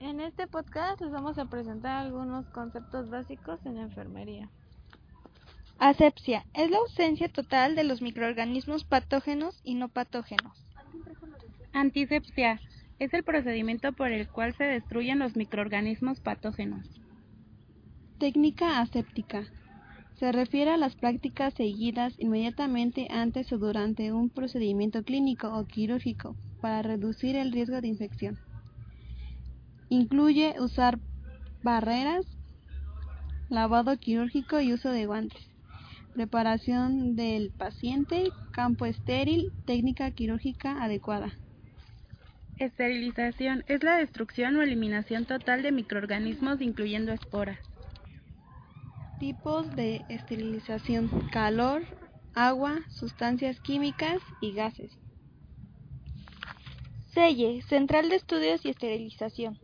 En este podcast les vamos a presentar algunos conceptos básicos en enfermería. Asepsia es la ausencia total de los microorganismos patógenos y no patógenos. Antisepsia es el procedimiento por el cual se destruyen los microorganismos patógenos. Técnica aséptica se refiere a las prácticas seguidas inmediatamente antes o durante un procedimiento clínico o quirúrgico para reducir el riesgo de infección. Incluye usar barreras, lavado quirúrgico y uso de guantes, preparación del paciente, campo estéril, técnica quirúrgica adecuada. Esterilización es la destrucción o eliminación total de microorganismos incluyendo esporas. Tipos de esterilización: calor, agua, sustancias químicas y gases. SELLE, Central de Estudios y Esterilización.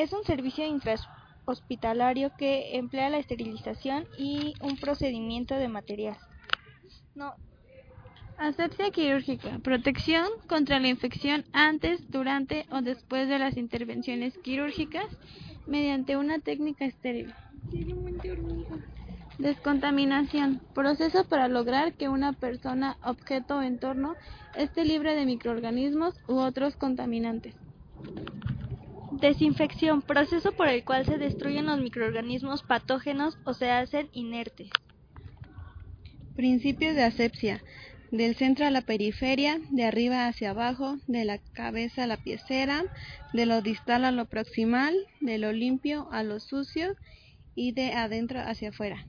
Es un servicio intrahospitalario que emplea la esterilización y un procedimiento de material. No. Asepsia quirúrgica. Protección contra la infección antes, durante o después de las intervenciones quirúrgicas mediante una técnica estéril. Descontaminación. Proceso para lograr que una persona, objeto o entorno esté libre de microorganismos u otros contaminantes. Desinfección. Proceso por el cual se destruyen los microorganismos patógenos o se hacen inertes. Principios de asepsia. Del centro a la periferia, de arriba hacia abajo, de la cabeza a la piecera, de lo distal a lo proximal, de lo limpio a lo sucio y de adentro hacia afuera.